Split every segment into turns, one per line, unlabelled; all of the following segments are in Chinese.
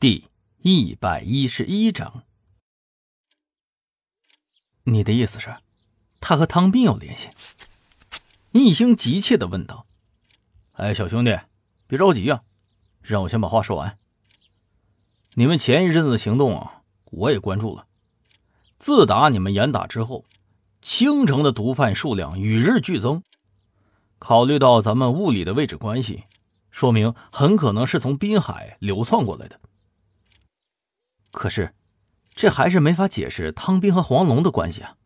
第一百一十一章，你的意思是，他和汤斌有联系？易星急切的问道。
哎，小兄弟，别着急啊，让我先把话说完。你们前一阵子的行动啊，我也关注了。自打你们严打之后，青城的毒贩数量与日俱增。考虑到咱们物理的位置关系，说明很可能是从滨海流窜过来的。
可是，这还是没法解释汤斌和黄龙的关系啊！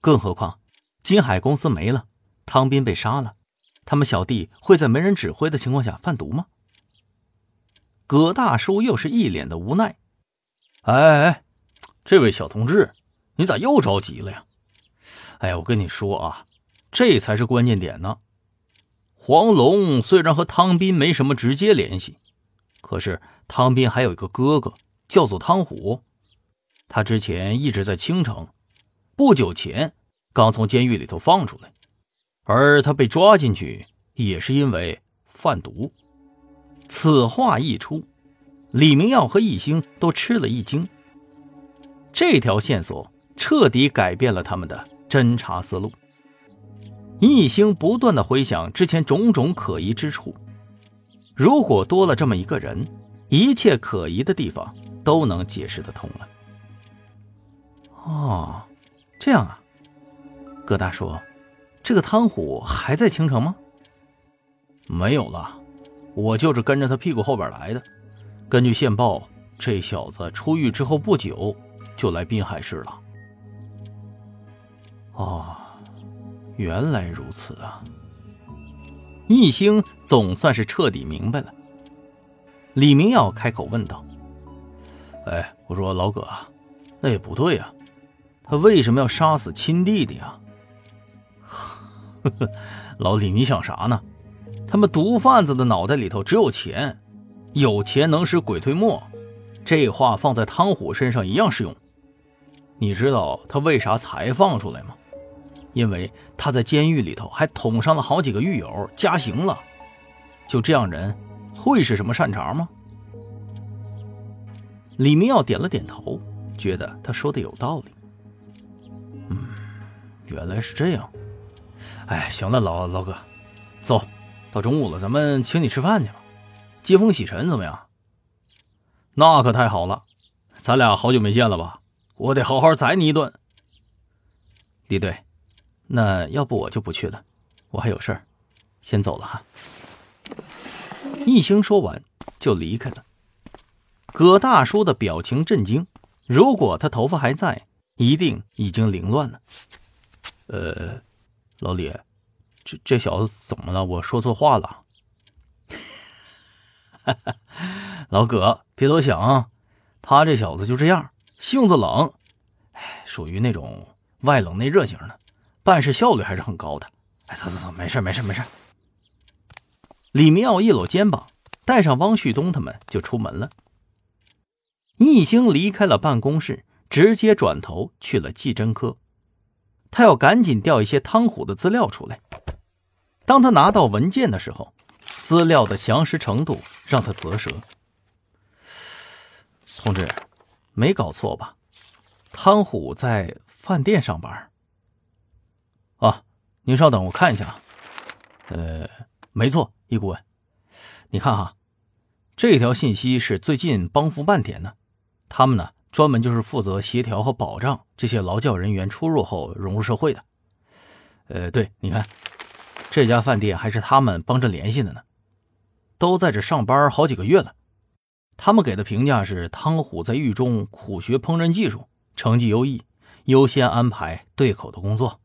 更何况，金海公司没了，汤斌被杀了，他们小弟会在没人指挥的情况下贩毒吗？葛大叔又是一脸的无奈。
哎哎哎，这位小同志，你咋又着急了呀？哎呀，我跟你说啊，这才是关键点呢。黄龙虽然和汤斌没什么直接联系，可是汤斌还有一个哥哥。叫做汤虎，他之前一直在青城，不久前刚从监狱里头放出来，而他被抓进去也是因为贩毒。此话一出，李明耀和易星都吃了一惊。这条线索彻底改变了他们的侦查思路。易星不断的回想之前种种可疑之处，如果多了这么一个人，一切可疑的地方。都能解释得通了。
哦，这样啊，葛大叔，这个汤虎还在青城吗？
没有了，我就是跟着他屁股后边来的。根据线报，这小子出狱之后不久就来滨海市了。
哦，原来如此啊！易星总算是彻底明白了。李明耀开口问道。
哎，我说老葛，那也不对呀，他为什么要杀死亲弟弟啊？呵呵，老李，你想啥呢？他们毒贩子的脑袋里头只有钱，有钱能使鬼推磨，这话放在汤虎身上一样适用。你知道他为啥才放出来吗？因为他在监狱里头还捅伤了好几个狱友，加刑了。就这样人，会是什么善茬吗？
李明耀点了点头，觉得他说的有道理。
嗯，原来是这样。哎，行了，老老哥，走到中午了，咱们请你吃饭去吧，接风洗尘怎么样？那可太好了，咱俩好久没见了吧？我得好好宰你一顿。
李队，那要不我就不去了，我还有事儿，先走了哈。一星说完就离开了。葛大叔的表情震惊，如果他头发还在，一定已经凌乱了。
呃，老李，这这小子怎么了？我说错话了？老葛，别多想，他这小子就这样，性子冷，属于那种外冷内热型的，办事效率还是很高的。哎，走走走，没事没事没事。
李明耀一搂肩膀，带上汪旭东他们就出门了。逆星离开了办公室，直接转头去了技侦科。他要赶紧调一些汤虎的资料出来。当他拿到文件的时候，资料的详实程度让他啧舌。同志，没搞错吧？汤虎在饭店上班。
啊，您稍等，我看一下。呃，没错，易顾问，你看哈，这条信息是最近帮扶办填的。他们呢，专门就是负责协调和保障这些劳教人员出入后融入社会的。呃，对，你看，这家饭店还是他们帮着联系的呢，都在这上班好几个月了。他们给的评价是：汤虎在狱中苦学烹饪技术，成绩优异，优先安排对口的工作。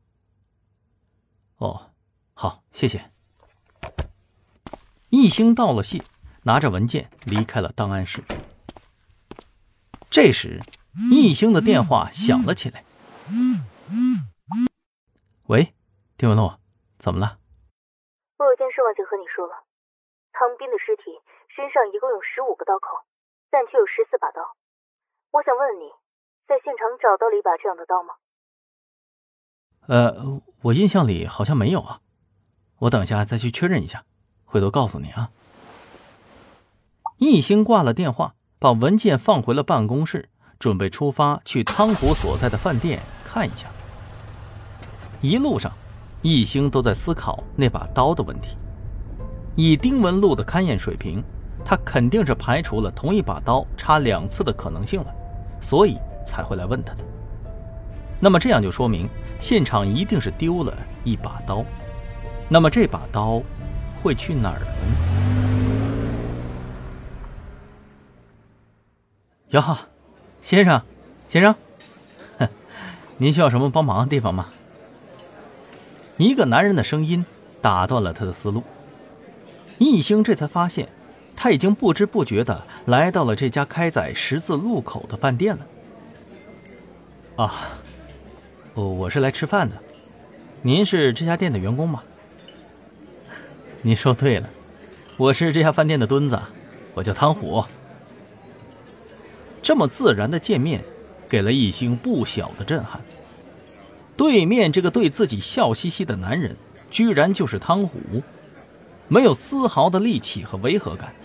哦，好，谢谢。一星道了谢，拿着文件离开了档案室。这时，易星的电话响了起来。喂，丁文洛，怎么了？
我有件事忘记和你说了。唐斌的尸体身上一共有十五个刀口，但却有十四把刀。我想问你，在现场找到了一把这样的刀吗？
呃，我印象里好像没有啊。我等一下再去确认一下，回头告诉你啊。易星挂了电话。
把文件放回了办公室，准备出发去汤虎所在的饭店看一下。一路上，一星都在思考那把刀的问题。以丁文璐的勘验水平，他肯定是排除了同一把刀插两次的可能性了，所以才会来问他的。那么这样就说明现场一定是丢了一把刀。那么这把刀会去哪儿呢？哟，先生，先生，您需要什么帮忙的地方吗？一个男人的声音打断了他的思路。易星这才发现，他已经不知不觉的来到了这家开在十字路口的饭店了。啊，哦，我是来吃饭的。您是这家店的员工吗？您说对了，我是这家饭店的墩子，我叫汤虎。这么自然的见面，给了易星不小的震撼。对面这个对自己笑嘻嘻的男人，居然就是汤虎。没有丝毫的戾气和违和感。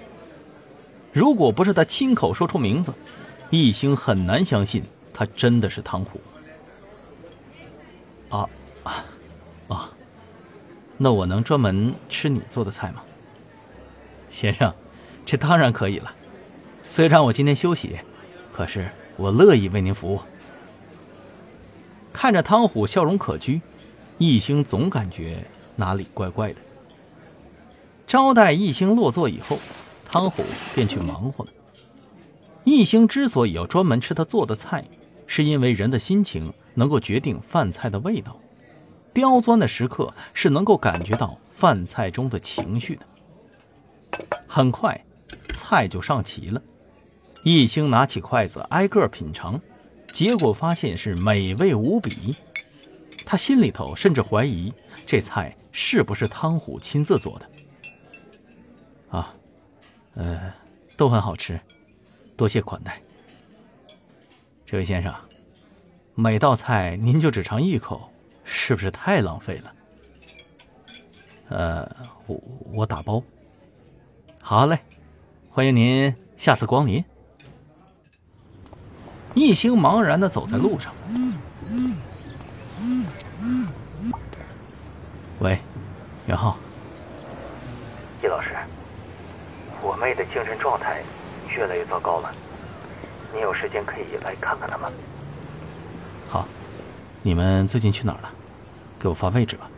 如果不是他亲口说出名字，易星很难相信他真的是汤虎。啊啊啊！那我能专门吃你做的菜吗，先生？这当然可以了。虽然我今天休息，可是我乐意为您服务。看着汤虎笑容可掬，易星总感觉哪里怪怪的。招待一星落座以后，汤虎便去忙活了。一星之所以要专门吃他做的菜，是因为人的心情能够决定饭菜的味道。刁钻的食客是能够感觉到饭菜中的情绪的。很快，菜就上齐了。一星拿起筷子挨个品尝，结果发现是美味无比。他心里头甚至怀疑这菜是不是汤虎亲自做的。啊，呃，都很好吃，多谢款待。这位先生，每道菜您就只尝一口，是不是太浪费了？呃，我我打包。好嘞，欢迎您下次光临。一心茫然的走在路上。喂，袁浩。
叶老师。我妹的精神状态越来越糟糕了，你有时间可以来看看她吗？
好，你们最近去哪儿了？给我发位置吧。